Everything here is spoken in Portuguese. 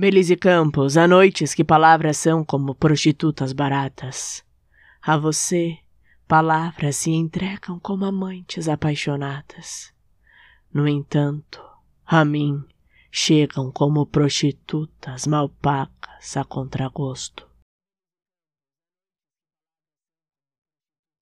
Belize Campos, há noites que palavras são como prostitutas baratas. A você, palavras se entregam como amantes apaixonadas. No entanto, a mim chegam como prostitutas mal pagas a contragosto.